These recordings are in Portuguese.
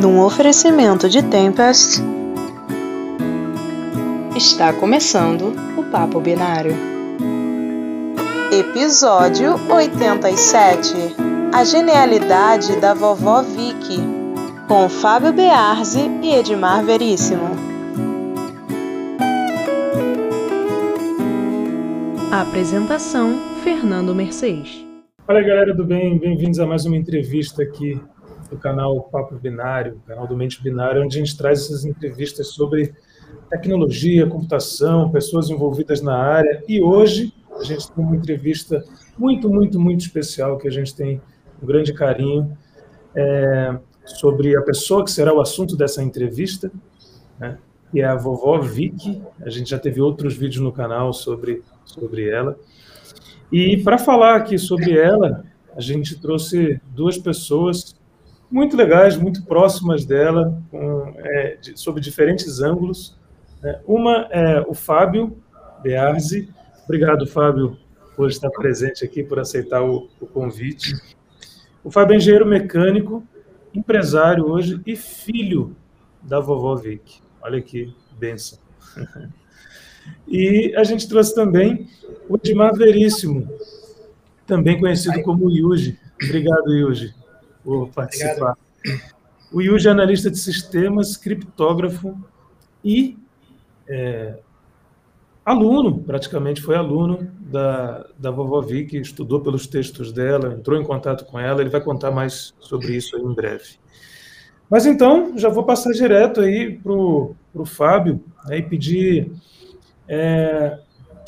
num oferecimento de Tempest. Está começando o Papo Binário. Episódio 87 A Genialidade da Vovó Vicky, com Fábio Bearzi e Edmar Veríssimo. A apresentação: Fernando Mercedes. Fala galera do bem, bem-vindos a mais uma entrevista aqui do canal Papo Binário, canal do Mente Binário, onde a gente traz essas entrevistas sobre tecnologia, computação, pessoas envolvidas na área. E hoje a gente tem uma entrevista muito, muito, muito especial que a gente tem um grande carinho é, sobre a pessoa que será o assunto dessa entrevista, né, que é a vovó Vicky. A gente já teve outros vídeos no canal sobre, sobre ela. E para falar aqui sobre ela, a gente trouxe duas pessoas muito legais, muito próximas dela, com, é, de, sob diferentes ângulos. Né? Uma é o Fábio Bearzi. Obrigado, Fábio, por estar presente aqui, por aceitar o, o convite. O Fábio é engenheiro mecânico, empresário hoje e filho da vovó Vic. Olha que benção. E a gente trouxe também o Edmar Veríssimo, também conhecido como Yuji. Obrigado, Yuji, por participar. Obrigado. O Yuji é analista de sistemas, criptógrafo e é, aluno, praticamente foi aluno da, da vovó Vicky, estudou pelos textos dela, entrou em contato com ela, ele vai contar mais sobre isso em breve. Mas então, já vou passar direto aí para o Fábio né, e pedir é,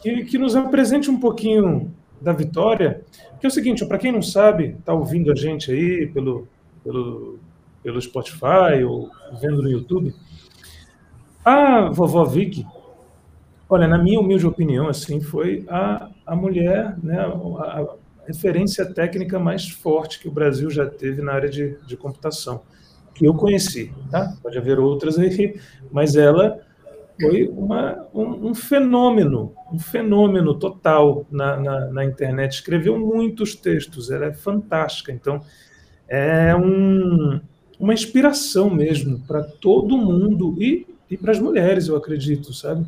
que, que, nos apresente um pouquinho da Vitória, que é o seguinte, para quem não sabe, está ouvindo a gente aí pelo, pelo, pelo Spotify ou vendo no YouTube, a vovó Vicky, olha, na minha humilde opinião, assim, foi a, a mulher, né, a, a referência técnica mais forte que o Brasil já teve na área de, de computação, que eu conheci, tá? Pode haver outras aí, mas ela foi uma, um, um, fenômeno, um fenômeno total na, na, na, internet. Escreveu muitos textos, ela é fantástica. Então, é um, uma inspiração mesmo para todo mundo e, e para as mulheres, eu acredito, sabe?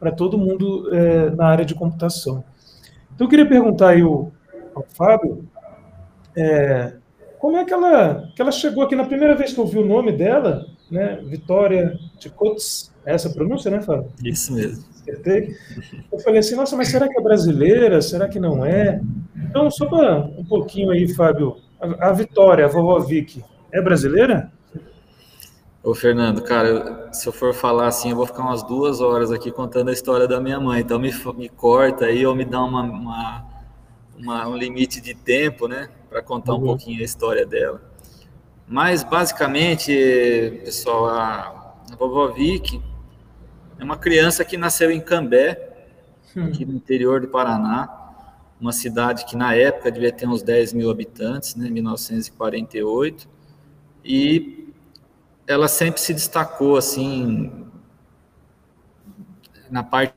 Para todo mundo é, na área de computação. Então, eu queria perguntar aí ao, ao Fábio é, como é que ela, que ela chegou aqui na primeira vez que eu vi o nome dela, né? Vitória de Cotes essa pronúncia, né, Fábio? Isso mesmo. Acertei. Eu falei assim, nossa, mas será que é brasileira? Será que não é? Então, só para um pouquinho aí, Fábio, a, a Vitória, a vovó Vicky, é brasileira? Ô, Fernando, cara, se eu for falar assim, eu vou ficar umas duas horas aqui contando a história da minha mãe. Então, me, me corta aí ou me dá uma, uma, uma um limite de tempo, né, para contar uhum. um pouquinho a história dela. Mas, basicamente, pessoal, a, a vovó Vicky, é uma criança que nasceu em Cambé, hum. aqui no interior do Paraná, uma cidade que na época devia ter uns 10 mil habitantes, né, 1948, e ela sempre se destacou assim na parte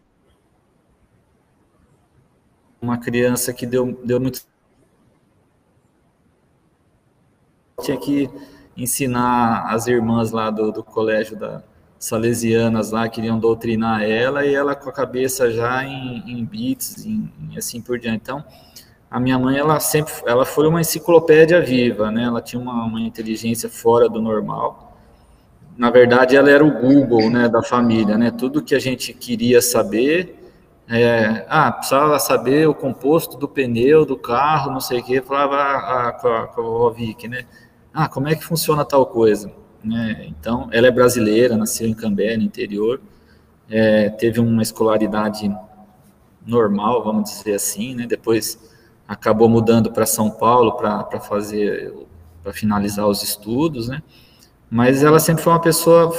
uma criança que deu, deu muito tinha que ensinar as irmãs lá do, do colégio da, salesianas lá queriam doutrinar ela e ela com a cabeça já em, em bits, em assim por diante. Então, a minha mãe, ela sempre, ela foi uma enciclopédia viva, né? Ela tinha uma, uma inteligência fora do normal. Na verdade, ela era o Google, né, da família, né? Tudo que a gente queria saber, é, ah, precisava saber o composto do pneu do carro, não sei o que, falava a, a, com a, com a Vicky, né? Ah, como é que funciona tal coisa? Né? Então, ela é brasileira, nasceu em Cambé, no interior, é, teve uma escolaridade normal, vamos dizer assim, né? Depois acabou mudando para São Paulo para fazer, para finalizar os estudos, né? Mas ela sempre foi uma pessoa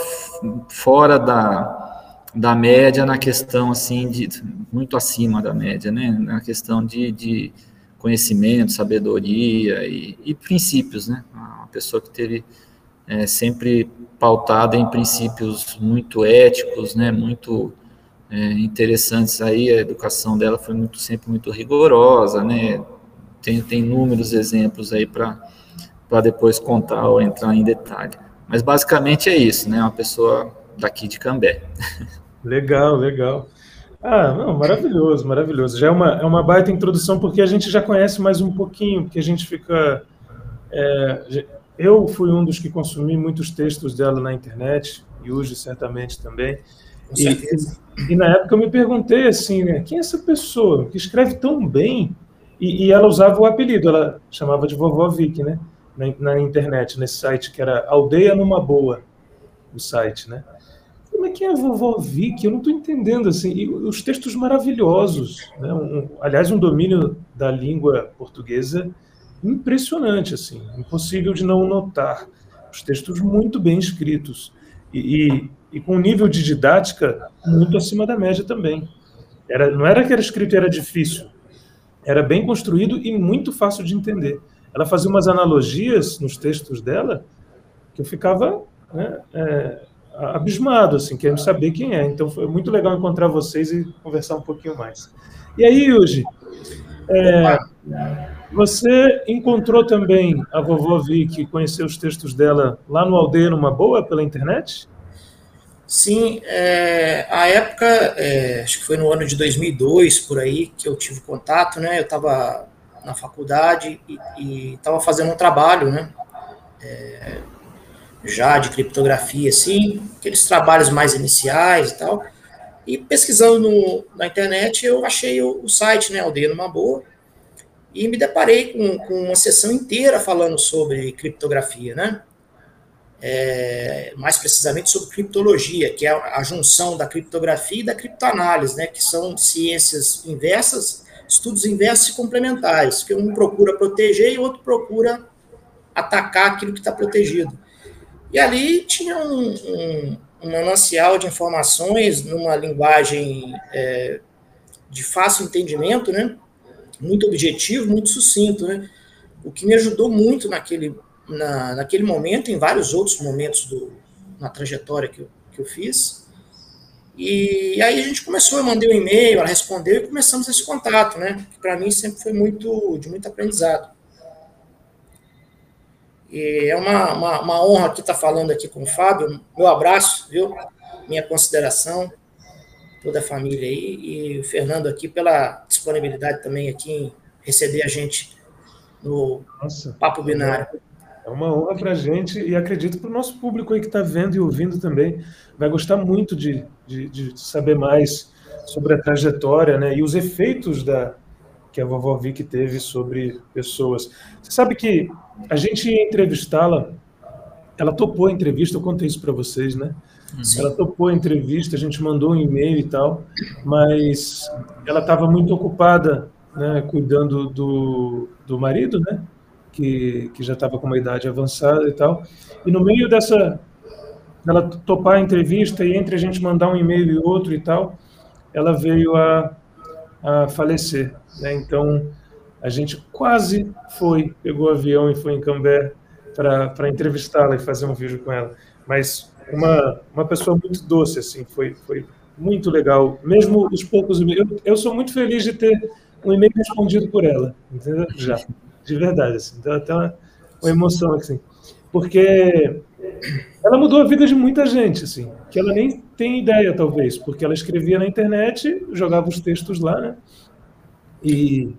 fora da, da média na questão, assim, de muito acima da média, né? Na questão de, de conhecimento, sabedoria e, e princípios, né? Uma pessoa que teve é, sempre pautada em princípios muito éticos, né, muito é, interessantes aí, a educação dela foi muito, sempre muito rigorosa, né, tem, tem inúmeros exemplos aí para depois contar ou entrar em detalhe. Mas basicamente é isso, né? Uma pessoa daqui de Cambé. Legal, legal. Ah, não, maravilhoso, maravilhoso. Já é uma, é uma baita introdução, porque a gente já conhece mais um pouquinho, porque a gente fica. É, eu fui um dos que consumi muitos textos dela na internet, e hoje certamente também. E, e, na época eu me perguntei assim, né, quem é essa pessoa que escreve tão bem? E, e ela usava o apelido, ela chamava de vovó Vicky, né? Na, na, internet, nesse site que era Aldeia Numa Boa, o site, né? Como é que é a vovó Vicky? Eu não estou entendendo, assim, e os textos maravilhosos, né? Um, aliás, um domínio da língua portuguesa impressionante, assim, impossível de não notar. Os textos muito bem escritos e, e, e com um nível de didática muito acima da média também. Era, não era que era escrito era difícil, era bem construído e muito fácil de entender. Ela fazia umas analogias nos textos dela que eu ficava né, é, abismado, assim, querendo saber quem é. Então foi muito legal encontrar vocês e conversar um pouquinho mais. E aí, Yuji, é, você encontrou também a vovó Vicky, conheceu os textos dela lá no Aldeia Numa Boa, pela internet? Sim, é, a época, é, acho que foi no ano de 2002, por aí, que eu tive contato, né, eu estava na faculdade e estava fazendo um trabalho, né, é, já de criptografia, assim, aqueles trabalhos mais iniciais e tal, e pesquisando no, na internet, eu achei o, o site, né, Aldeia Numa Boa, e me deparei com, com uma sessão inteira falando sobre criptografia, né? É, mais precisamente sobre criptologia, que é a, junção da criptografia e da criptoanálise, né? Que são ciências inversas, estudos inversos e complementares, que um procura proteger e o outro procura atacar aquilo que está protegido. E ali tinha um, um, um manancial de informações numa linguagem é, de fácil entendimento, né? Muito objetivo, muito sucinto, né? O que me ajudou muito naquele, na, naquele momento, em vários outros momentos do, na trajetória que eu, que eu fiz. E aí a gente começou, eu mandei um e-mail, ela respondeu e começamos esse contato, né? Que para mim sempre foi muito de muito aprendizado. E é uma, uma, uma honra aqui estar falando aqui com o Fábio. Meu abraço, viu? Minha consideração toda a família aí, e o Fernando aqui pela disponibilidade também aqui em receber a gente no Nossa, Papo Binário. É uma honra para a gente e acredito para o nosso público aí que está vendo e ouvindo também. Vai gostar muito de, de, de, saber mais sobre a trajetória né, e os efeitos da, que a vovó Vicky teve sobre pessoas. Você sabe que a gente ia entrevistá-la, ela topou a entrevista, eu contei isso para vocês, né? Sim. Ela topou a entrevista, a gente mandou um e-mail e tal, mas ela estava muito ocupada, né, cuidando do, do marido, né, que, que já estava com uma idade avançada e tal. E no meio dessa, ela topar a entrevista e entre a gente mandar um e-mail e outro e tal, ela veio a, a falecer. Né? Então a gente quase foi, pegou o avião e foi em Cambé para entrevistá-la e fazer um vídeo com ela. Mas uma, uma pessoa muito doce, assim, foi, foi muito legal. Mesmo os poucos. Eu, eu sou muito feliz de ter um e-mail respondido por ela, entendeu? Já, de verdade, assim. Então, até uma, uma emoção, assim. Porque ela mudou a vida de muita gente, assim, que ela nem tem ideia, talvez, porque ela escrevia na internet, jogava os textos lá, né? E,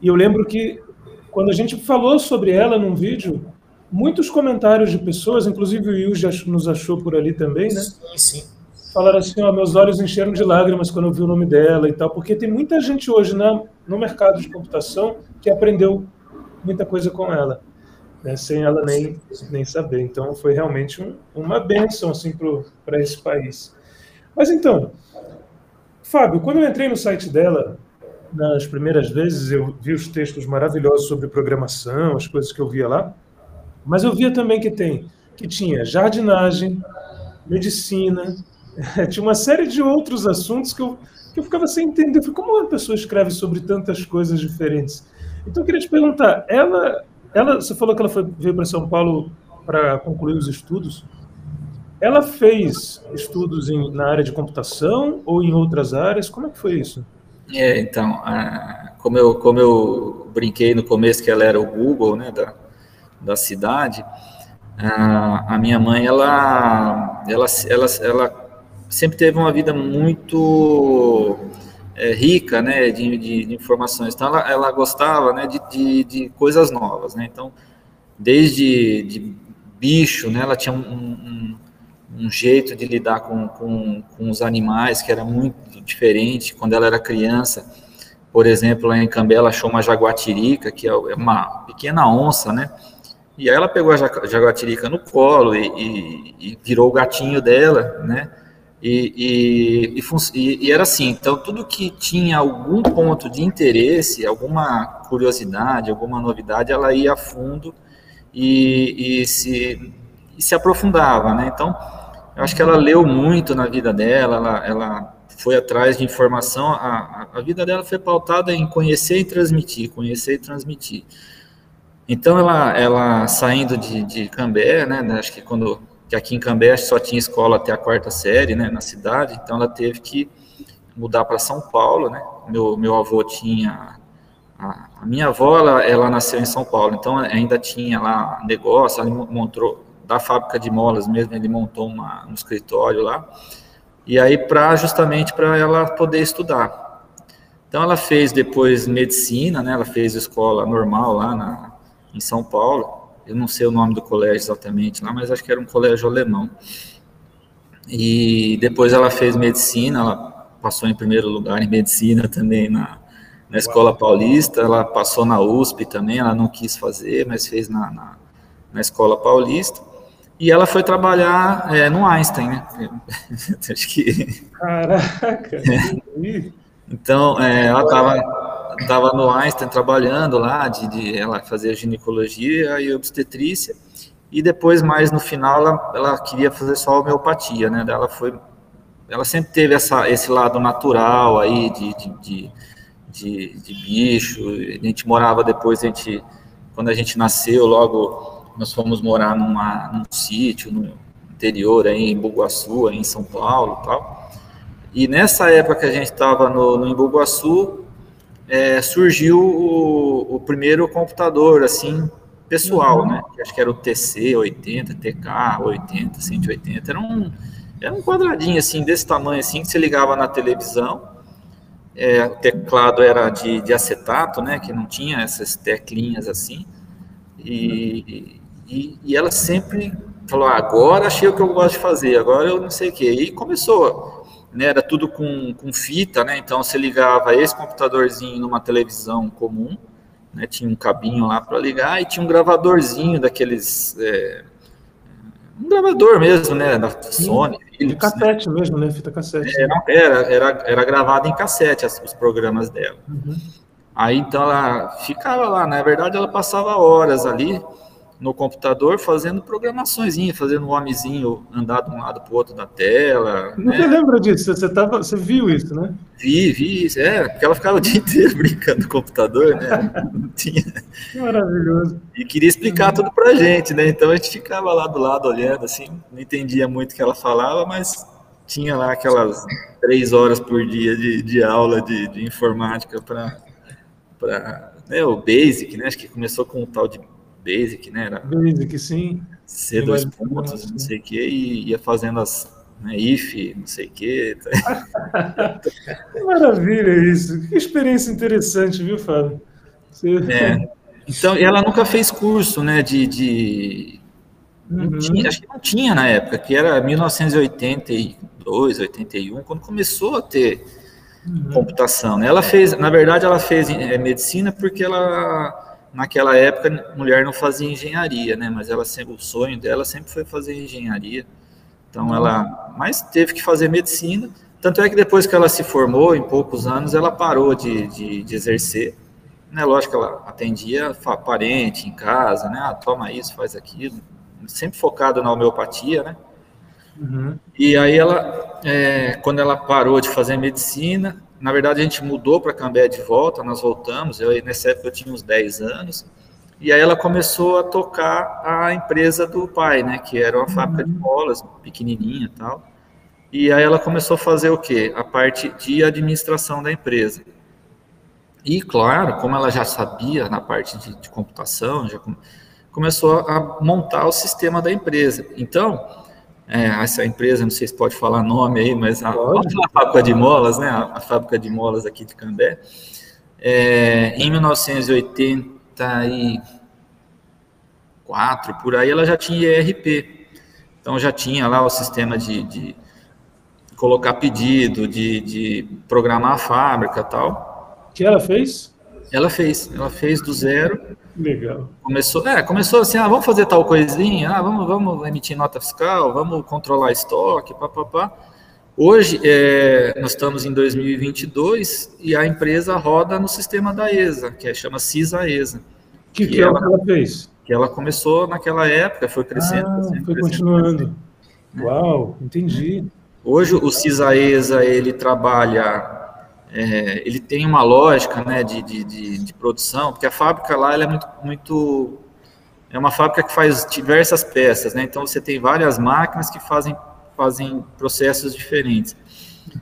e eu lembro que quando a gente falou sobre ela num vídeo, muitos comentários de pessoas, inclusive o Will já nos achou por ali também, né? Sim, sim. Falaram assim, ó, meus olhos encheram de lágrimas quando eu vi o nome dela e tal, porque tem muita gente hoje na, no mercado de computação que aprendeu muita coisa com ela, né, sem ela nem, nem saber. Então, foi realmente um, uma benção assim, para esse país. Mas então, Fábio, quando eu entrei no site dela, nas primeiras vezes, eu vi os textos maravilhosos sobre programação, as coisas que eu via lá, mas eu via também que tem que tinha jardinagem, medicina, tinha uma série de outros assuntos que eu, que eu ficava sem entender. Como uma pessoa escreve sobre tantas coisas diferentes? Então eu queria te perguntar, ela, ela você falou que ela foi, veio para São Paulo para concluir os estudos. Ela fez estudos em, na área de computação ou em outras áreas? Como é que foi isso? É, então, como, eu, como eu brinquei no começo que ela era o Google, né, da, da cidade, a, minha mãe, ela, ela, ela, ela sempre teve uma vida muito é, rica, né, de, de, de, informações. Então, ela, ela gostava, né, de, de, de, coisas novas, né. Então, desde de bicho, né, ela tinha um, um, um jeito de lidar com, com, com, os animais que era muito diferente quando ela era criança. Por exemplo, em Cambé, ela achou uma jaguatirica, que é uma pequena onça, né, e aí ela pegou a jaguatirica no colo e, e, e virou o gatinho dela, né, e, e, e, era assim, então tudo que tinha algum ponto de interesse, alguma curiosidade, alguma novidade, ela ia a fundo e, se, se aprofundava, né? Então, eu acho que ela leu muito na vida dela, ela, ela foi atrás de informação, a, a vida dela foi pautada em conhecer e transmitir, conhecer e transmitir. Então, ela, ela saindo de, de Cambé, né, acho que quando que aqui em Cambé só tinha escola até a quarta série, né, na cidade, então ela teve que mudar para São Paulo, né, meu, meu avô tinha, a, a minha avó, ela, ela, nasceu em São Paulo, então ainda tinha lá negócio, ela montou, da fábrica de molas mesmo, ele montou uma, um escritório lá, e aí para justamente para ela poder estudar. Então ela fez depois medicina, né, ela fez escola normal lá na, em São Paulo, eu não sei o nome do colégio exatamente lá, mas acho que era um colégio alemão. E depois ela fez medicina, ela passou em primeiro lugar em medicina também na, na Escola Paulista, ela passou na USP também, ela não quis fazer, mas fez na, na, na Escola Paulista. E ela foi trabalhar é, no Einstein, né? Acho que. Caraca! É. Então, é, ela estava estava no Einstein trabalhando lá, de, de, ela fazia ginecologia e obstetrícia, e depois, mais no final, ela, ela queria fazer só homeopatia, né? Ela foi, ela sempre teve essa, esse lado natural aí de, de, de, de, bicho. A gente morava depois, a gente, quando a gente nasceu, logo nós fomos morar numa, num sítio no interior aí em Bugaçu, aí em São Paulo, tal. E nessa época que a gente estava no, no Embu-Guaçu, é, surgiu o, o, primeiro computador, assim, pessoal, uhum. né? Acho que era o TC80, TK80, 180. Era um, era um quadradinho, assim, desse tamanho, assim, que você ligava na televisão. É, o teclado era de, de, acetato, né? Que não tinha essas teclinhas assim. E, e, e ela sempre falou, ah, agora achei o que eu gosto de fazer, agora eu não sei o quê. E começou né, era tudo com, com fita, né, então você ligava esse computadorzinho numa televisão comum, né, tinha um cabinho lá para ligar e tinha um gravadorzinho daqueles, é, um gravador mesmo, né, da Sony, Philips, cassete né? mesmo, né, fita cassete. Era, era, era, era gravado em cassete as, os programas dela. Uhum. Aí então ela ficava lá, na verdade ela passava horas ali, no computador fazendo programações, fazendo um homenzinho andar de um lado para o outro da tela. Não né? lembra disso? Você, tava, você viu isso, né? Vi, vi isso. É, porque ela ficava o dia inteiro brincando no computador, né? Tinha... Maravilhoso. E queria explicar tudo para a gente, né? Então a gente ficava lá do lado olhando, assim, não entendia muito o que ela falava, mas tinha lá aquelas três horas por dia de, de aula de, de informática para né, o Basic, né? Acho que começou com o tal de Basic, né? Era Basic, sim. C dois pontos, não sei o que, e ia fazendo as né, if, não sei o que. que maravilha isso. Que experiência interessante, viu, Fábio? Você... É. Então, ela nunca fez curso, né, de... de... Uhum. Tinha, acho que não tinha na época, que era 1982, 81, quando começou a ter uhum. computação. Né? Ela fez, na verdade, ela fez é, medicina porque ela naquela época mulher não fazia engenharia, né? Mas ela sempre, o sonho dela sempre foi fazer engenharia. Então ela, mas teve que fazer medicina. Tanto é que depois que ela se formou, em poucos anos, ela parou de, de, de exercer. Né? Lógico que ela atendia parente em casa, né? Ah, toma isso, faz aquilo. Sempre focada na homeopatia, né? Uhum. E aí ela, é, quando ela parou de fazer medicina, na verdade, a gente mudou para Cambé de volta, nós voltamos. Eu, nessa época eu tinha uns 10 anos. E aí ela começou a tocar a empresa do pai, né? Que era uma fábrica de bolas, pequenininha e tal. E aí ela começou a fazer o quê? A parte de administração da empresa. E, claro, como ela já sabia na parte de, de computação, já, começou a montar o sistema da empresa. Então, é, essa empresa, não sei se pode falar nome aí, mas a, a fábrica de molas, né, a, a, fábrica de molas aqui de Cambé, é, em 1984, por aí, ela já tinha ERP. Então, já tinha lá o sistema de, de colocar pedido, de, de programar a fábrica tal. Que ela fez? Ela fez, ela fez do zero Legal. Começou, é, começou assim, ah, vamos fazer tal coisinha, ah, vamos, vamos emitir nota fiscal, vamos controlar estoque, papapá. Hoje, é, nós estamos em 2022 e a empresa roda no sistema da ESA, que é, chama CISA-ESA. Que, que, que ela, ela fez? Que ela começou naquela época, foi crescendo. Ah, crescendo foi continuando. Crescendo. Uau, entendi. Hoje, o CISA-ESA, ele trabalha é, ele tem uma lógica né, de, de, de, produção, porque a fábrica lá é muito, muito. É uma fábrica que faz diversas peças, né? Então você tem várias máquinas que fazem, fazem processos diferentes.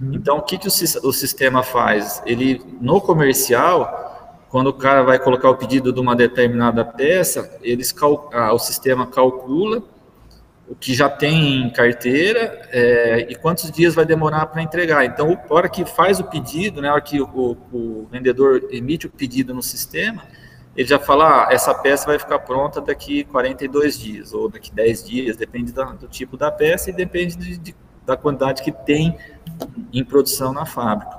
Uhum. Então o que, que o, o sistema faz? Ele, no comercial, quando o cara vai colocar o pedido de uma determinada peça, eles ah, o sistema calcula o que já tem em carteira é, e quantos dias vai demorar para entregar. Então, a hora que faz o pedido, né, a hora que o, o vendedor emite o pedido no sistema, ele já fala, ah, essa peça vai ficar pronta daqui 42 dias, ou daqui 10 dias, depende do tipo da peça e depende de, de, da quantidade que tem em produção na fábrica.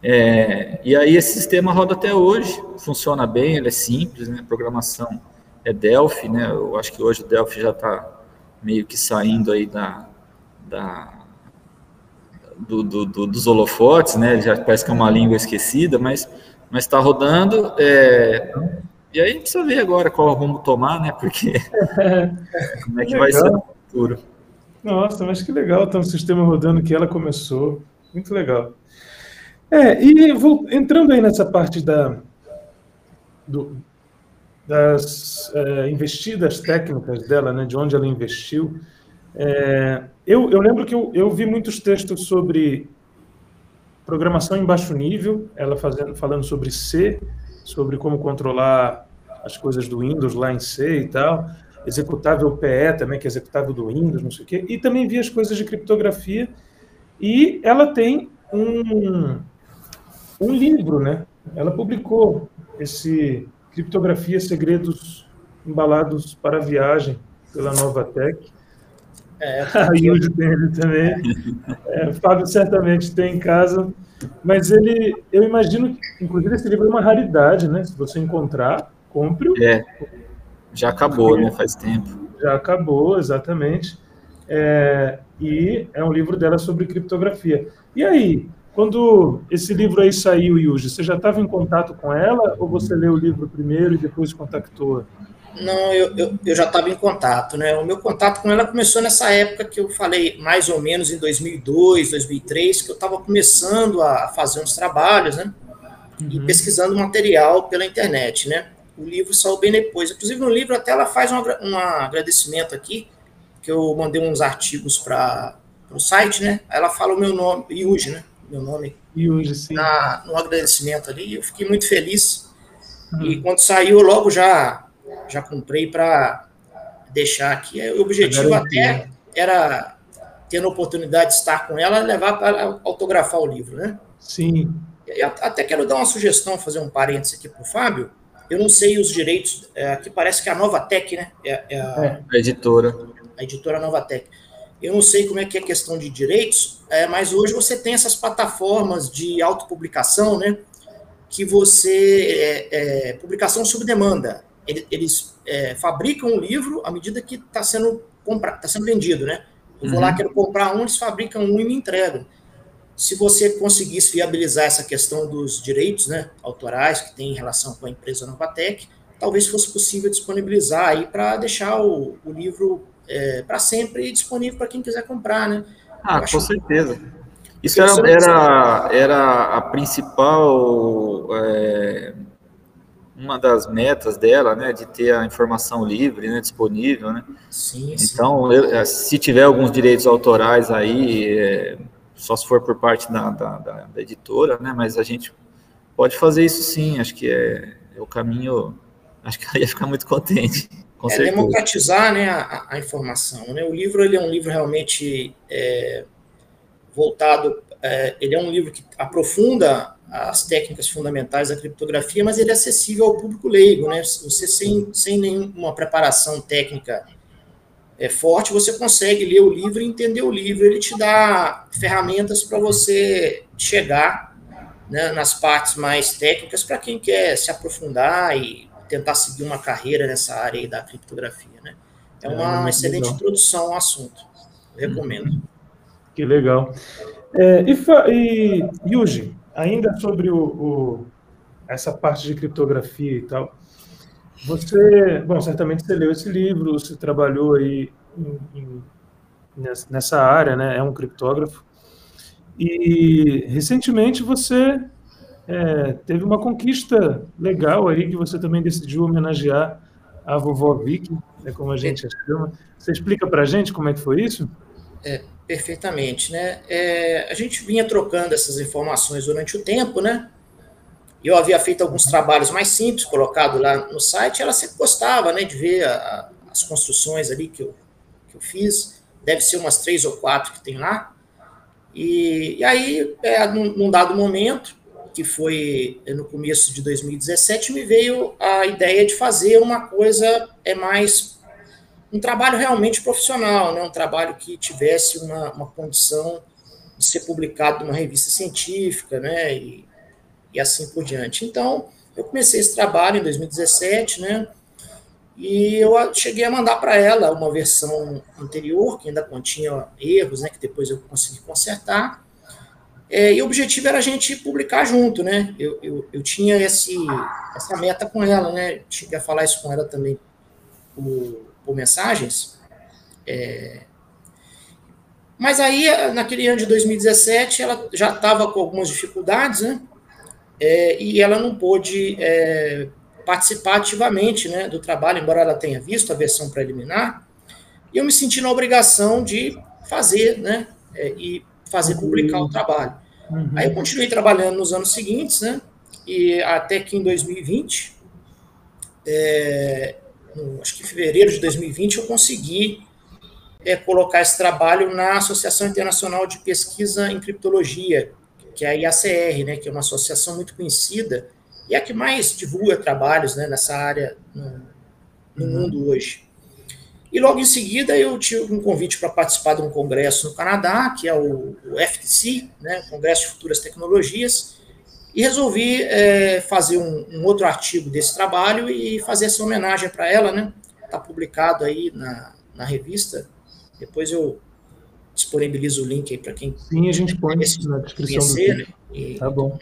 É, e aí esse sistema roda até hoje, funciona bem, ele é simples, né, a programação é Delphi, né, eu acho que hoje o Delphi já está meio que saindo aí da, da do, do, do, dos holofotes, né? Já parece que é uma língua esquecida, mas mas está rodando. É, e aí precisa ver agora qual rumo tomar, né? Porque como é que, vai ser no futuro. Nossa, mas que legal, tá um sistema rodando que ela começou. Muito legal. É, e vou, entrando aí nessa parte da, do, das é, investidas técnicas dela, né, de onde ela investiu. É, eu, eu, lembro que eu, eu, vi muitos textos sobre programação em baixo nível, ela fazendo, falando sobre C, sobre como controlar as coisas do Windows lá em C e tal, executável PE também, que é executável do Windows, não sei o quê, e também vi as coisas de criptografia, e ela tem um, um livro, né? Ela publicou esse Criptografia, segredos embalados para a viagem pela Nova Tech. É, a Yuri tem ele também. É, Fábio certamente tem em casa. Mas ele, eu imagino que, inclusive, esse livro é uma raridade, né? Se você encontrar, compre-o. É, já acabou, né? Faz tempo. Já acabou, exatamente. É, e é um livro dela sobre criptografia. E aí, quando esse livro aí saiu, Yuji, você já estava em contato com ela ou você leu o livro primeiro e depois contactou? Não, eu, eu, eu já estava em contato, né? O meu contato com ela começou nessa época que eu falei, mais ou menos em 2002, 2003, que eu estava começando a fazer uns trabalhos, né? Uhum. E pesquisando material pela internet, né? O livro saiu bem depois. Inclusive, no livro até ela faz um, um agradecimento aqui, que eu mandei uns artigos para o site, né? Ela fala o meu nome, Yuji, né? Meu nome, e sim. Na, no agradecimento ali. Eu fiquei muito feliz. Hum. E quando saiu, logo já, já comprei para deixar aqui. O objetivo até era, tendo a oportunidade de estar com ela, levar para autografar o livro, né? Sim. E até quero dar uma sugestão, fazer um parênteses aqui para o Fábio. Eu não sei os direitos, é, aqui parece que é a Nova Tech, né? É, é a, é. a editora. A editora Nova Tech. Eu não sei como é que é a questão de direitos, é, mas hoje você tem essas plataformas de autopublicação, né? Que você. É, é, publicação sob demanda. Eles é, fabricam um livro à medida que está sendo, compra, tá sendo vendido, né? Eu vou uhum. lá, quero comprar um, eles fabricam um e me entregam. Se você conseguisse viabilizar essa questão dos direitos né, autorais que tem em relação com a empresa Novatec, talvez fosse possível disponibilizar aí para deixar o, o livro é, para sempre disponível para quem quiser comprar, né? Ah, com certeza. Isso era, era, era a principal, é, uma das metas dela, né, de ter a informação livre, né, disponível, né? Sim, Então, eu, é, se tiver alguns direitos autorais aí, é, só se for por parte da, da, da, da, editora, né, mas a gente pode fazer isso sim, acho que é, é o caminho acho que ela ia ficar muito contente. É certeza. democratizar né, a, a, informação. Né? O livro ele é um livro realmente é, voltado, é, ele é um livro que aprofunda as técnicas fundamentais da criptografia, mas ele é acessível ao público leigo, né? Você sem, sem nenhuma preparação técnica é, forte, você consegue ler o livro e entender o livro. Ele te dá ferramentas para você chegar né, nas partes mais técnicas para quem quer se aprofundar e tentar seguir uma carreira nessa área da criptografia, né? É uma é, excelente legal. introdução ao assunto. Eu recomendo. Que legal. É, e, e Yuji, ainda sobre o, o, essa parte de criptografia e tal, você, bom, certamente você leu esse livro, você trabalhou aí em, em, nessa área, né? É um criptógrafo. E recentemente você é, teve uma conquista legal aí que você também decidiu homenagear a vovó Vicky, né, como a gente chama. Você explica para a gente como é que foi isso? É, perfeitamente, né? É, a gente vinha trocando essas informações durante o tempo, né? Eu havia feito alguns trabalhos mais simples, colocado lá no site, ela sempre gostava, né, de ver a, as construções ali que eu, que eu fiz. Deve ser umas três ou quatro que tem lá. E, e aí, é, num, num dado momento, que foi no começo de 2017, me veio a ideia de fazer uma coisa é mais um trabalho realmente profissional, né? um trabalho que tivesse uma, uma condição de ser publicado numa revista científica, né? E, e assim por diante. Então, eu comecei esse trabalho em 2017, né? E eu cheguei a mandar para ela uma versão anterior, que ainda continha erros, né? Que depois eu consegui consertar. É, e o objetivo era a gente publicar junto, né? Eu, eu, eu tinha esse, essa meta com ela, né? Cheguei a falar isso com ela também por, por mensagens. É, mas aí, naquele ano de 2017, ela já estava com algumas dificuldades, né? É, e ela não pôde é, participar ativamente né, do trabalho, embora ela tenha visto a versão preliminar. E eu me senti na obrigação de fazer, né? É, e fazer publicar o trabalho. Uhum. Aí eu continuei trabalhando nos anos seguintes, né? E até que em 2020, é, acho que em fevereiro de 2020, eu consegui é, colocar esse trabalho na Associação Internacional de Pesquisa em Criptologia, que é a IACR, né, que é uma associação muito conhecida e é a que mais divulga trabalhos né, nessa área no, no uhum. mundo hoje. E logo em seguida eu tive um convite para participar de um congresso no Canadá, que é o, o FTC, né, Congresso de Futuras Tecnologias, e resolvi é, fazer um, um, outro artigo desse trabalho e fazer essa homenagem para ela, né? Está publicado aí na, na revista. Depois eu disponibilizo o link aí para quem. Sim, a gente põe na descrição conhecer, do né? e, Tá bom.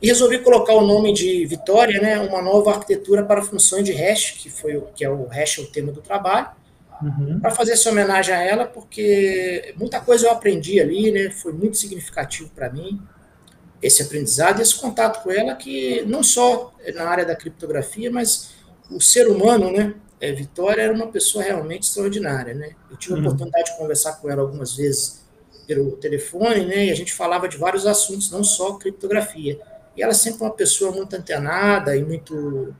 E resolvi colocar o nome de Vitória, né? Uma nova arquitetura para funções de hash, que foi o que é o hash é o tema do trabalho. Uhum. Para fazer essa homenagem a ela, porque muita coisa eu aprendi ali, né? Foi muito significativo para mim esse aprendizado e esse contato com ela, que não só na área da criptografia, mas o ser humano, né? É, Vitória era uma pessoa realmente extraordinária, né? Eu tive a uhum. oportunidade de conversar com ela algumas vezes pelo telefone, né? E a gente falava de vários assuntos, não só criptografia. E ela sempre uma pessoa muito antenada e muito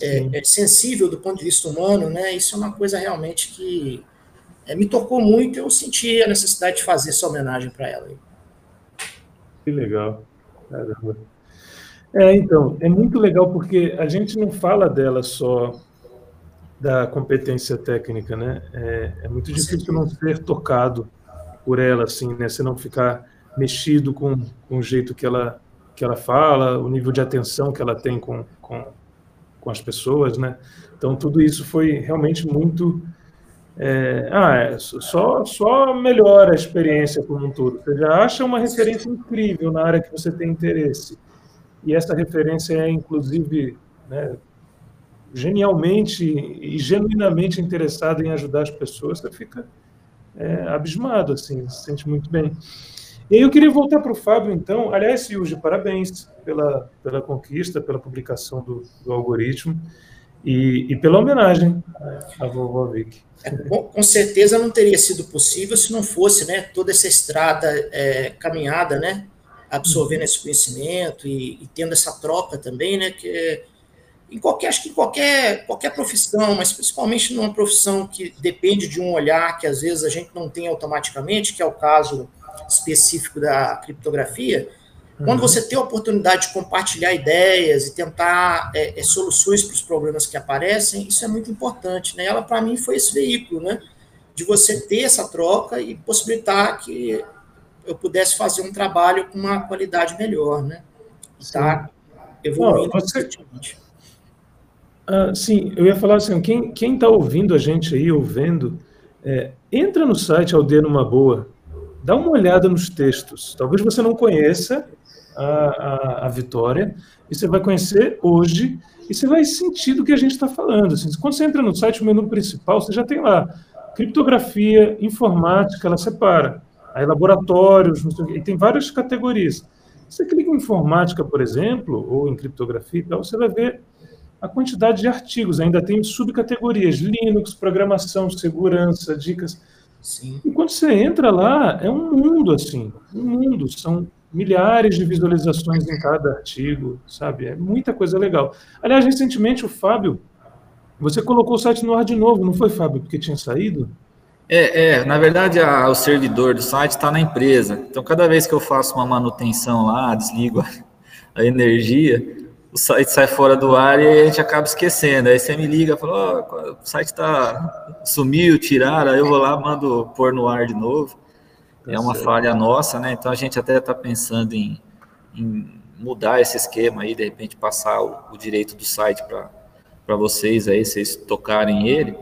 é, é, sensível do ponto de vista humano, né? Isso é uma coisa realmente que é, me tocou muito. Eu senti a necessidade de fazer essa homenagem para ela. Que legal. Caramba. É, então, é muito legal porque a gente não fala dela só da competência técnica, né? É, é muito difícil não ser tocado por ela, assim, né? Você não ficar mexido com, com o jeito que ela, que ela fala, o nível de atenção que ela tem com, com, com as pessoas, né? Então, tudo isso foi realmente muito é, ah, é, só, só melhora a experiência como um todo. Você já acha uma referência incrível na área que você tem interesse. E essa referência é, inclusive, né, genialmente e genuinamente interessada em ajudar as pessoas, você fica é, abismado, assim, se sente muito bem. E aí eu queria voltar para o Fábio, então. Aliás, Yuji, parabéns pela, pela conquista, pela publicação do, do algoritmo e, e pela homenagem à vovó Vicky. É, com, com, certeza não teria sido possível se não fosse né, toda essa estrada é, caminhada, né, absorvendo esse conhecimento e, e, tendo essa troca também, né, que em qualquer, acho que em qualquer, qualquer profissão, mas principalmente numa profissão que depende de um olhar que às vezes a gente não tem automaticamente, que é o caso específico da criptografia, uhum. quando você tem a oportunidade de compartilhar ideias e tentar é, é, soluções para os problemas que aparecem, isso é muito importante. Né? Ela, para mim, foi esse veículo, né? de você ter essa troca e possibilitar que eu pudesse fazer um trabalho com uma qualidade melhor, né? Tá evoluindo Não, você... Ah, sim, eu ia falar assim, quem está ouvindo a gente aí, ouvindo, é, entra no site Aldeia Numa Boa, dá uma olhada nos textos. Talvez você não conheça a, a, a Vitória, e você vai conhecer hoje, e você vai sentir do que a gente está falando. Assim, quando você entra no site, o menu principal, você já tem lá criptografia, informática, ela separa. Aí laboratórios, e tem várias categorias. Você clica em informática, por exemplo, ou em criptografia, então você vai ver a quantidade de artigos. Ainda tem subcategorias: Linux, programação, segurança, dicas. Sim. E quando você entra lá, é um mundo assim, um mundo. São milhares de visualizações em cada artigo, sabe? É muita coisa legal. Aliás, recentemente o Fábio, você colocou o site no ar de novo, não foi, Fábio? Porque tinha saído? É, é, na verdade a, o servidor do site está na empresa. Então, cada vez que eu faço uma manutenção lá, desligo a, a, energia, o site sai fora do ar e a gente acaba esquecendo. Aí você me liga, fala, oh, o site tá sumiu, tiraram, aí eu vou lá, mando pôr no ar de novo. é uma falha nossa, né? Então a gente até está pensando em, em, mudar esse esquema aí, de repente passar o, o direito do site para vocês aí, vocês tocarem ele.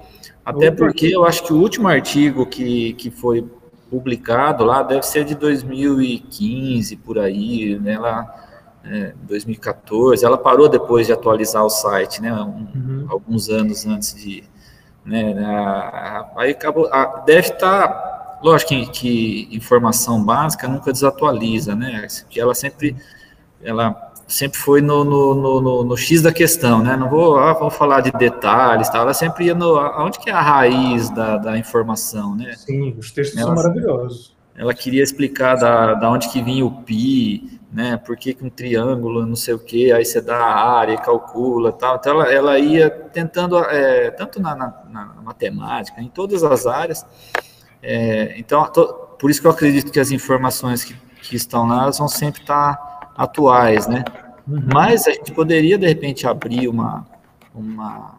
Até porque eu acho que o último artigo que, que foi publicado lá deve ser de 2015, por aí, né? Lá, é, 2014. Ela parou depois de atualizar o site, né? Um, uhum. Alguns anos antes de. Né, aí acabou. A, deve estar. Tá, lógico que, que, informação básica nunca desatualiza, né? Que ela sempre. Ela sempre foi no, no, no, no, X da questão, né? Não vou, ah, vou falar de detalhes, tal. Ela sempre ia no, aonde que é a raiz da, da informação, né? Sim, os textos ela, são maravilhosos. Ela queria explicar da, da onde que vinha o pi, né? Por que, que um triângulo, não sei o que, aí você dá a área calcula, tal. Então ela, ela ia tentando, é, tanto na, na, na, matemática, em todas as áreas. É, então, to, por isso que eu acredito que as informações que, que estão lá vão sempre estar tá atuais, né? Uhum. Mas a gente poderia, de repente, abrir uma, uma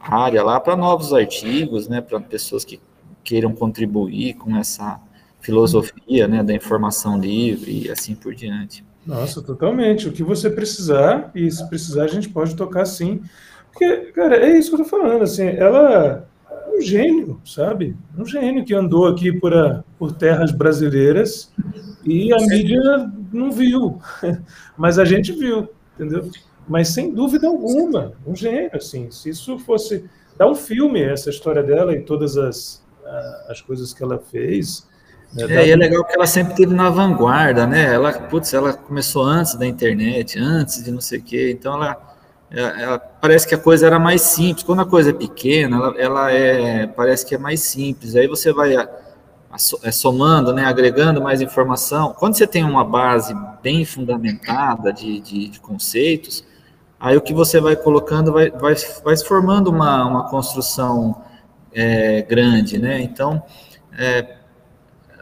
área lá para novos artigos, né? Para pessoas que queiram contribuir com essa filosofia, né? Da informação livre e assim por diante. Nossa, totalmente. O que você precisar, e se precisar, a gente pode tocar sim. Porque, cara, é isso que eu tô falando, assim, ela é um gênio, sabe? Um gênio que andou aqui por, a, por terras brasileiras e a mídia não viu, mas a gente viu, entendeu? Mas sem dúvida alguma, um gênio, assim. Se isso fosse dar um filme, essa história dela e todas as, as coisas que ela fez. Né, é, e é legal que ela sempre esteve na vanguarda, né? Ela, putz, ela começou antes da internet, antes de não sei o quê, então ela, ela, ela, parece que a coisa era mais simples. Quando a coisa é pequena, ela, ela é, parece que é mais simples. Aí você vai é, somando, né, agregando mais informação. Quando você tem uma base bem fundamentada de, de, de conceitos, aí o que você vai colocando vai, vai, vai formando uma, uma construção é, grande, né? Então, é,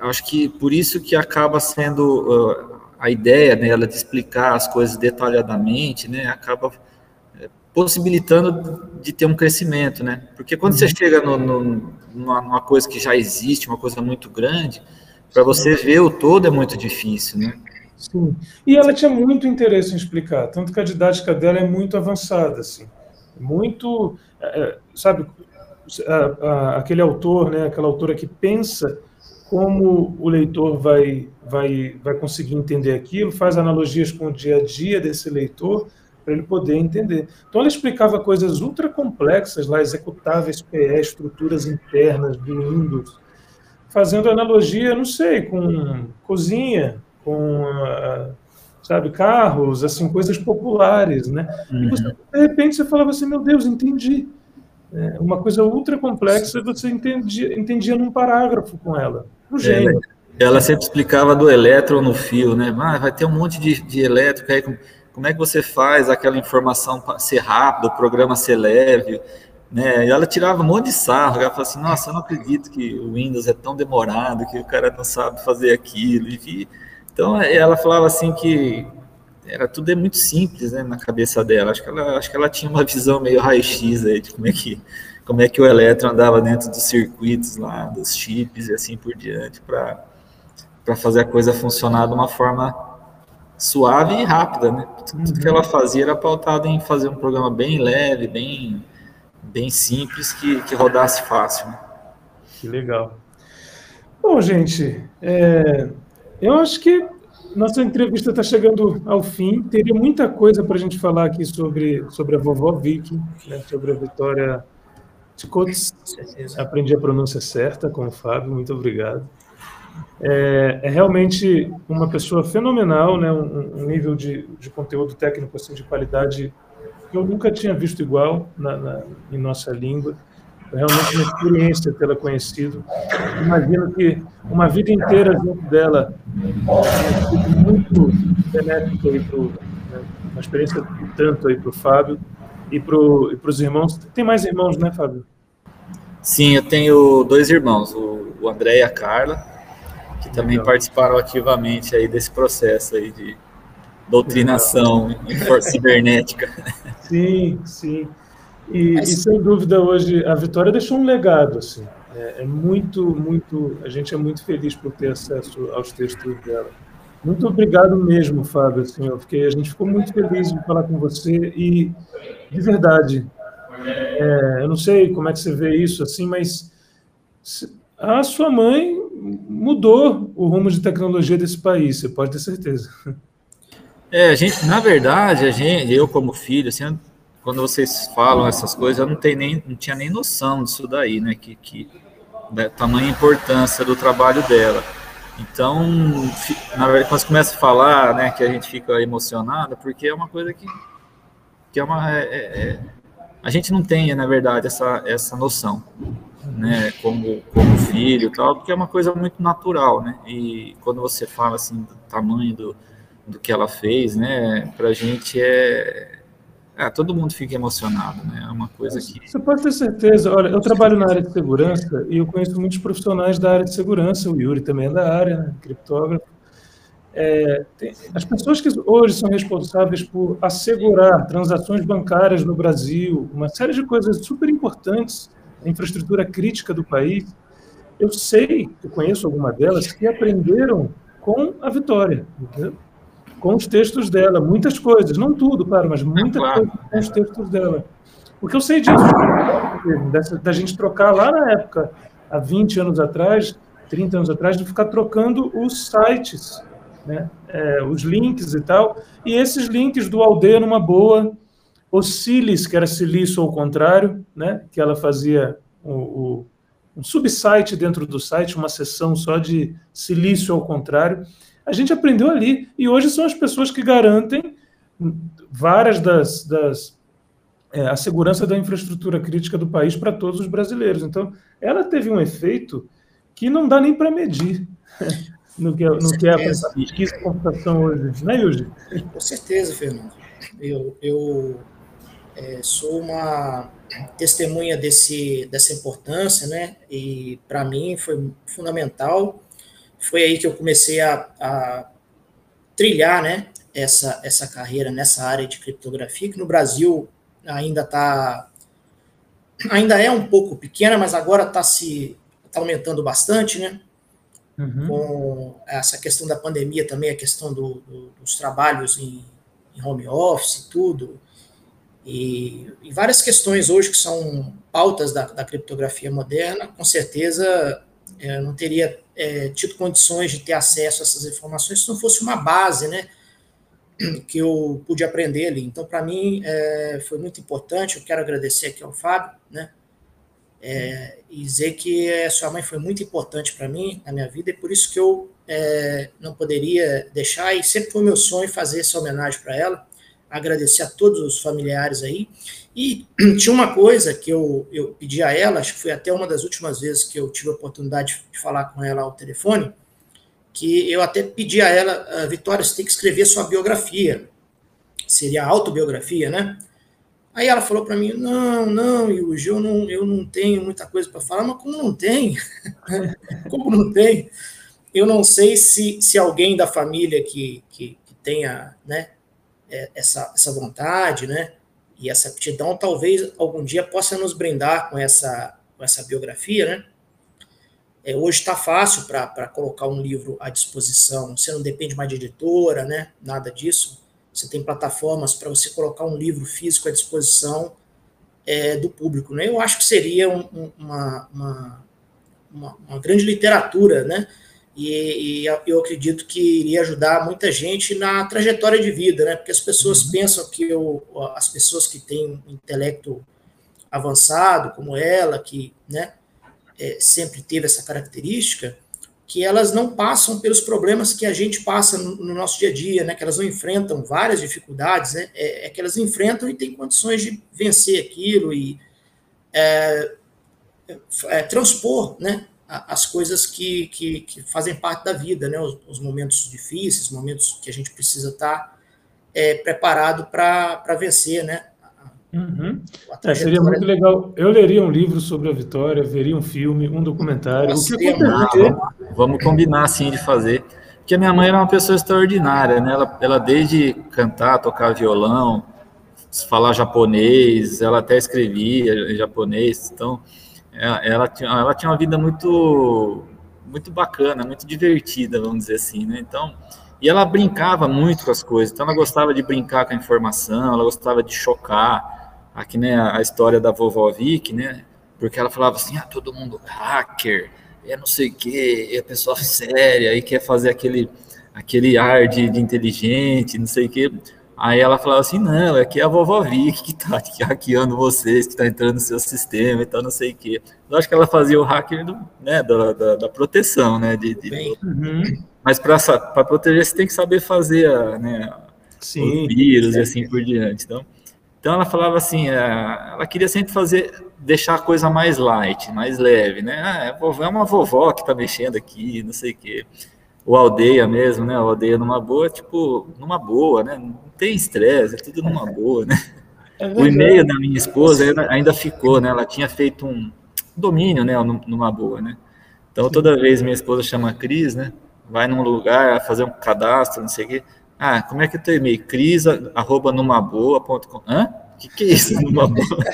acho que por isso que acaba sendo uh, a ideia dela de explicar as coisas detalhadamente, né? Acaba possibilitando de ter um crescimento, né? Porque quando você uhum. chega no, no, numa, coisa que já existe, uma coisa muito grande, para você ver o todo é muito difícil, né? Sim. E ela tinha muito interesse em explicar, tanto que a didática dela é muito avançada, assim. Muito, é sabe, a, a, aquele autor, né, aquela autora que pensa como o leitor vai, vai, vai conseguir entender aquilo, faz analogias com o dia a dia desse leitor, para ele poder entender. Então, ela explicava coisas ultra complexas lá, executáveis PE, estruturas internas do Windows, fazendo analogia, não sei, com cozinha, com, uh, sabe, carros, assim, coisas populares, né? Uhum. E você, de repente você falava assim, meu Deus, entendi. É, uma coisa ultra complexa você entendia, entendia num parágrafo com ela. É, ela sempre explicava do elétron no fio, né? Ah, vai ter um monte de, de elétrico aí. como é que você faz aquela informação ser rápida, o programa ser leve, né? E ela tirava um monte de sarro, ela falava assim, nossa, eu não acredito que o Windows é tão demorado, que o cara não sabe fazer aquilo. E, então, ela falava assim que era tudo é muito simples, né, na cabeça dela. Acho que ela, acho que ela tinha uma visão meio raio-x aí de como é que como é que o elétron andava dentro dos circuitos lá, dos chips e assim por diante, para fazer a coisa funcionar de uma forma suave e rápida, né? Tudo que ela fazia era pautado em fazer um programa bem leve, bem, bem simples, que, que rodasse fácil. Né? Que legal. Bom, gente, é, eu acho que nossa entrevista está chegando ao fim. Teria muita coisa para a gente falar aqui sobre, sobre a vovó Vicky, né, sobre a Vitória Ticotz. Aprendi a pronúncia certa com o Fábio, muito obrigado. É, é, realmente uma pessoa fenomenal, né? um, um nível de, de, conteúdo técnico assim, de qualidade que eu nunca tinha visto igual na, na, em nossa língua. É realmente uma experiência tê-la conhecido. Imagino que uma vida inteira junto dela sido muito benéfica aí pro, né? uma experiência tanto aí para o Fábio e para os irmãos. Tem mais irmãos, né, Fábio? Sim, eu tenho dois irmãos, o, o André e a Carla que também Legal. participaram ativamente aí desse processo aí de doutrinação Legal. cibernética. Sim, sim. E, Mas... e, sem dúvida hoje a Vitória deixou um legado assim. É, é, muito, muito. A gente é muito feliz por ter acesso aos textos dela. Muito obrigado mesmo, Fábio. Assim, fiquei, a gente ficou muito feliz de falar com você e de verdade. É, eu não sei como é que você vê isso assim, mas a sua mãe mudou o rumo de tecnologia desse país, você pode ter certeza. É, a gente, na verdade, a gente, eu como filho, assim, quando vocês falam essas coisas, eu não tenho nem, não tinha nem noção disso daí, né? Que, que da tamanha importância do trabalho dela. Então, na verdade, quando você começa a falar, né, que a gente fica emocionado, porque é uma coisa que, que é uma, é, é, é a gente não tem, na verdade, essa, essa noção né, como, como filho tal, porque é uma coisa muito natural, né, e quando você fala, assim, do tamanho do, do que ela fez, né, pra gente é, é, todo mundo fica emocionado, né, é uma coisa que... Você pode ter certeza, olha, eu trabalho na área de segurança e eu conheço muitos profissionais da área de segurança, o Yuri também é da área, né, criptógrafo, é, tem, as pessoas que hoje são responsáveis por assegurar transações bancárias no Brasil, uma série de coisas super importantes a infraestrutura crítica do país, eu sei, eu conheço alguma delas, que aprenderam com a Vitória, entendeu? Com os textos dela, muitas coisas, não tudo, claro, mas muitas coisas com os textos dela. Porque eu sei disso, dessa, da gente trocar lá na época, há 20 anos atrás, 30 anos atrás, de ficar trocando os sites, né? É, os links e tal, e esses links do Aldeia numa boa, o Silis, que era silício ao contrário, né? que ela fazia o, o, um subsite dentro do site, uma seção só de silício ao contrário. A gente aprendeu ali. E hoje são as pessoas que garantem várias das. das é, a segurança da infraestrutura crítica do país para todos os brasileiros. Então, ela teve um efeito que não dá nem para medir no que, é, no que é a pesquisa e computação hoje, né, Yuji? Com certeza, Fernando. Eu, eu é, sou uma testemunha desse, dessa importância, né? E para mim foi fundamental. Foi aí que eu comecei a, a trilhar, né? Essa, essa carreira nessa área de criptografia, que no Brasil ainda está ainda é um pouco pequena, mas agora está se tá aumentando bastante, né? Uhum. Com essa questão da pandemia também, a questão do, do, dos trabalhos em, em home office, tudo, e, e, várias questões hoje que são pautas da, da criptografia moderna, com certeza é, não teria é, tido condições de ter acesso a essas informações se não fosse uma base, né, que eu pude aprender ali. Então, para mim, é, foi muito importante. Eu quero agradecer aqui ao Fábio, né, é, e dizer que a sua mãe foi muito importante para mim na minha vida e por isso que eu é, não poderia deixar e sempre foi meu sonho fazer essa homenagem para ela agradecer a todos os familiares aí. E tinha uma coisa que eu, eu pedi a ela, acho que foi até uma das últimas vezes que eu tive a oportunidade de falar com ela ao telefone, que eu até pedi a ela, Vitória, você tem que escrever sua biografia. seria a autobiografia, né? Aí ela falou para mim: não, não, Yuji, eu não, eu não tenho muita coisa para falar, mas como não tem? como não tem? Eu não sei se, se alguém da família que, que, que tenha né, é, essa, essa vontade né, e essa aptidão, talvez algum dia possa nos brindar com essa, com essa biografia. Né? É, hoje está fácil para colocar um livro à disposição, você não depende mais de editora, né, nada disso você tem plataformas para você colocar um livro físico à disposição é, do público. Né? Eu acho que seria um, uma, uma, uma, uma, grande literatura, né? E, e, eu acredito que iria ajudar muita gente na trajetória de vida, né? Porque as pessoas uhum. pensam que eu, as pessoas que têm um intelecto avançado, como ela, que né, é, sempre teve essa característica, que elas não passam pelos problemas que a gente passa no, no nosso dia a dia, né? Que elas não enfrentam várias dificuldades, né? É, é que elas enfrentam e têm condições de vencer aquilo e é, é, transpor, né? As coisas que, que, que, fazem parte da vida, né? Os, os momentos difíceis, momentos que a gente precisa estar é, preparado para vencer, né? Uhum. É, seria muito legal. Eu leria um livro sobre a Vitória, veria um filme, um documentário. O que vamos, vamos combinar assim de fazer. Porque a minha mãe era uma pessoa extraordinária, né? Ela, ela desde cantar, tocar violão, falar japonês, ela até escrevia em japonês. Então, ela, tinha, ela tinha uma vida muito, muito bacana, muito divertida, vamos dizer assim, né? Então, e ela brincava muito com as coisas. Então, ela gostava de brincar com a informação, ela gostava de chocar aqui, né, a história da vovó Vicky, né, porque ela falava assim, ah, todo mundo hacker, é não sei o quê, é pessoa séria, e quer fazer aquele, aquele ar de, de inteligente, não sei o quê. Aí ela falava assim, não, é que é a vovó Vicky que tá hackeando vocês, que tá entrando no seu sistema e tal, não sei o quê. Eu acho que ela fazia o hacker do, né, da, da, da proteção, né, de, de uhum. Mas para proteger você tem que saber fazer a, né, Sim, os vírus é. e assim por diante. Então, então ela falava assim, é, ela queria sempre fazer, deixar a coisa mais light, mais leve, né? Ah, é, é uma vovó que tá mexendo aqui, não sei o quê. O aldeia mesmo, né? O aldeia numa boa, tipo, numa boa, né? Não tem estresse, é tudo numa boa, né? É o e-mail da minha esposa ainda ficou, né? Ela tinha feito um domínio, né? Numa boa, né? Então toda vez minha esposa chama Cris, né? Vai num lugar fazer um cadastro, não sei o quê ah, como é que é teu e-mail? Cris, arroba numaboa.com. Hã? O que, que é isso, numa boa?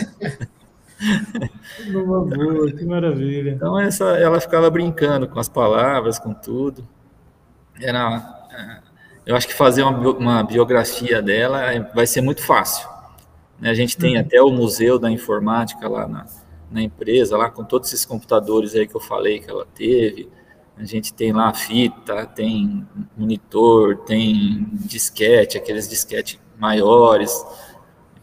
numa boa, que maravilha. Então, essa, ela ficava brincando com as palavras, com tudo. Era, é, eu acho que fazer uma, uma biografia dela é, vai ser muito fácil. Né? A gente tem uhum. até o Museu da Informática lá na, na empresa, lá com todos esses computadores aí que eu falei que ela teve a gente tem lá fita, tem monitor, tem disquete, aqueles disquete maiores,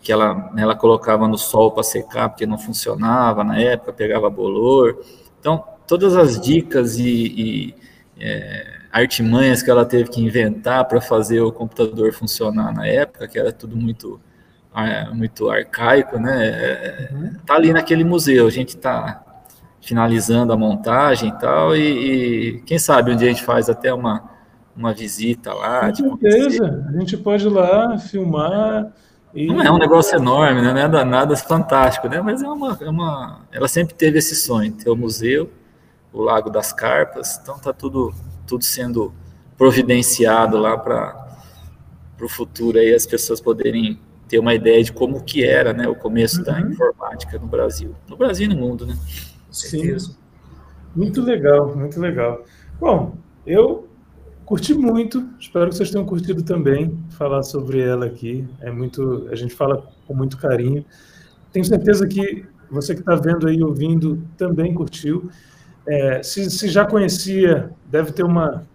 que ela, ela colocava no sol para secar, porque não funcionava na época, pegava bolor. Então, todas as dicas e, e é, artimanhas que ela teve que inventar para fazer o computador funcionar na época, que era tudo muito, é, muito arcaico, né? É, uhum. Tá ali naquele museu. A gente está finalizando a montagem e tal, e, e, quem sabe um dia a gente faz até uma, uma visita lá. Com certeza, a gente pode ir lá filmar. E... Não é um negócio enorme, né? não é nada, nada fantástico, né? mas é uma, é uma. Ela sempre teve esse sonho, ter o museu, o Lago das Carpas, então tá tudo, tudo sendo providenciado lá para o futuro aí as pessoas poderem ter uma ideia de como que era né, o começo uhum. da informática no Brasil. No Brasil e no mundo, né? Sim. Muito legal, muito legal. Bom, eu curti muito, espero que vocês tenham curtido também falar sobre ela aqui. É muito, a gente fala com muito carinho. Tenho certeza que você que está vendo aí, ouvindo, também curtiu. É, se, se, já conhecia, deve ter uma,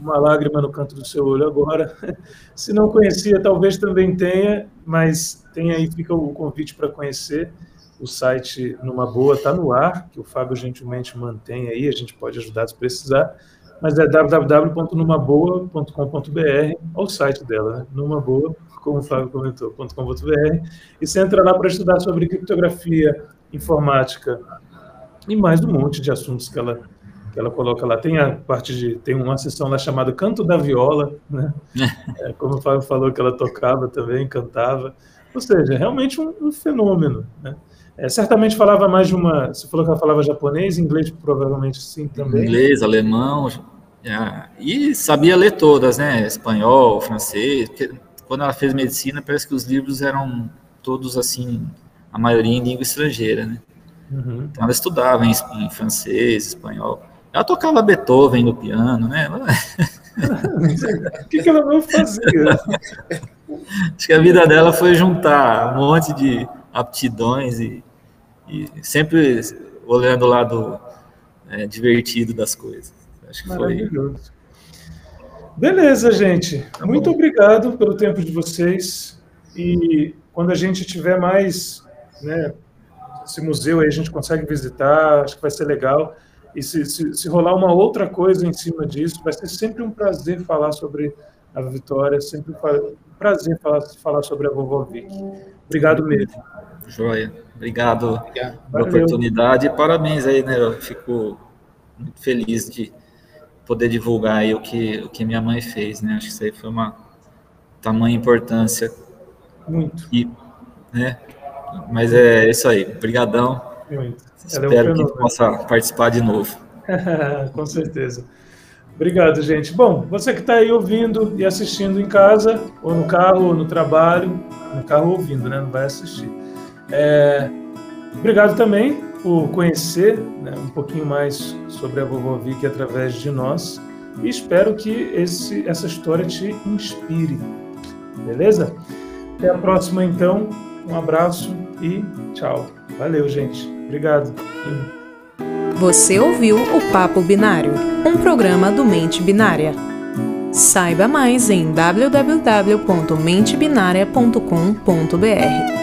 uma lágrima no canto do seu olho agora. Se não conhecia, talvez também tenha, mas tem aí, fica o convite para conhecer. O site Numa Boa está no ar, que o Fábio gentilmente mantém aí, a gente pode ajudar se precisar, mas é www.numaboa.com.br, é o site dela, né? Numa Boa, como o Fábio comentou, .com.br, e você entra lá para estudar sobre criptografia, informática e mais um monte de assuntos que ela, que ela coloca lá. Tem a parte de tem uma sessão lá chamada Canto da Viola, né? É, como o Fábio falou que ela tocava também, cantava. Ou seja, realmente um, um fenômeno, né? É, certamente falava mais de uma. Você falou que ela falava japonês, inglês provavelmente sim também. Inglês, alemão, é, e sabia ler todas, né? Espanhol, francês. Quando ela fez medicina, parece que os livros eram todos assim, a maioria em língua estrangeira, né? Uhum. Então ela estudava em, em, francês, espanhol. Ela tocava Beethoven no piano, né? Ela... o que, que ela não fazia? Acho que a vida dela foi juntar um monte de aptidões e e sempre olhando o lado é, divertido das coisas. Acho que Maravilhoso. Foi... Beleza, gente. Tá Muito bom. obrigado pelo tempo de vocês. E quando a gente tiver mais, né, esse museu aí a gente consegue visitar, acho que vai ser legal. E se, se, se, rolar uma outra coisa em cima disso, vai ser sempre um prazer falar sobre a Vitória, sempre um prazer falar, falar sobre a vovó Vicky. Obrigado mesmo. Joia. Obrigado, Obrigado. pela oportunidade e parabéns aí, né? Eu fico muito feliz de poder divulgar aí o que, o que minha mãe fez, né? Acho que isso aí foi uma tamanha importância. Muito. E, né? Mas é isso aí. Obrigadão. Espero é um que possa participar de novo. Com certeza. Obrigado, gente. Bom, você que está aí ouvindo e assistindo em casa, ou no carro, ou no trabalho, no carro ouvindo, né? Não vai assistir. É, obrigado também por conhecer né, um pouquinho mais sobre a vovó Vicky através de nós e espero que esse, essa história te inspire. Beleza? Até a próxima, então. Um abraço e tchau. Valeu, gente. Obrigado. Você ouviu o Papo Binário, um programa do Mente Binária. Saiba mais em www.mentebinaria.com.br.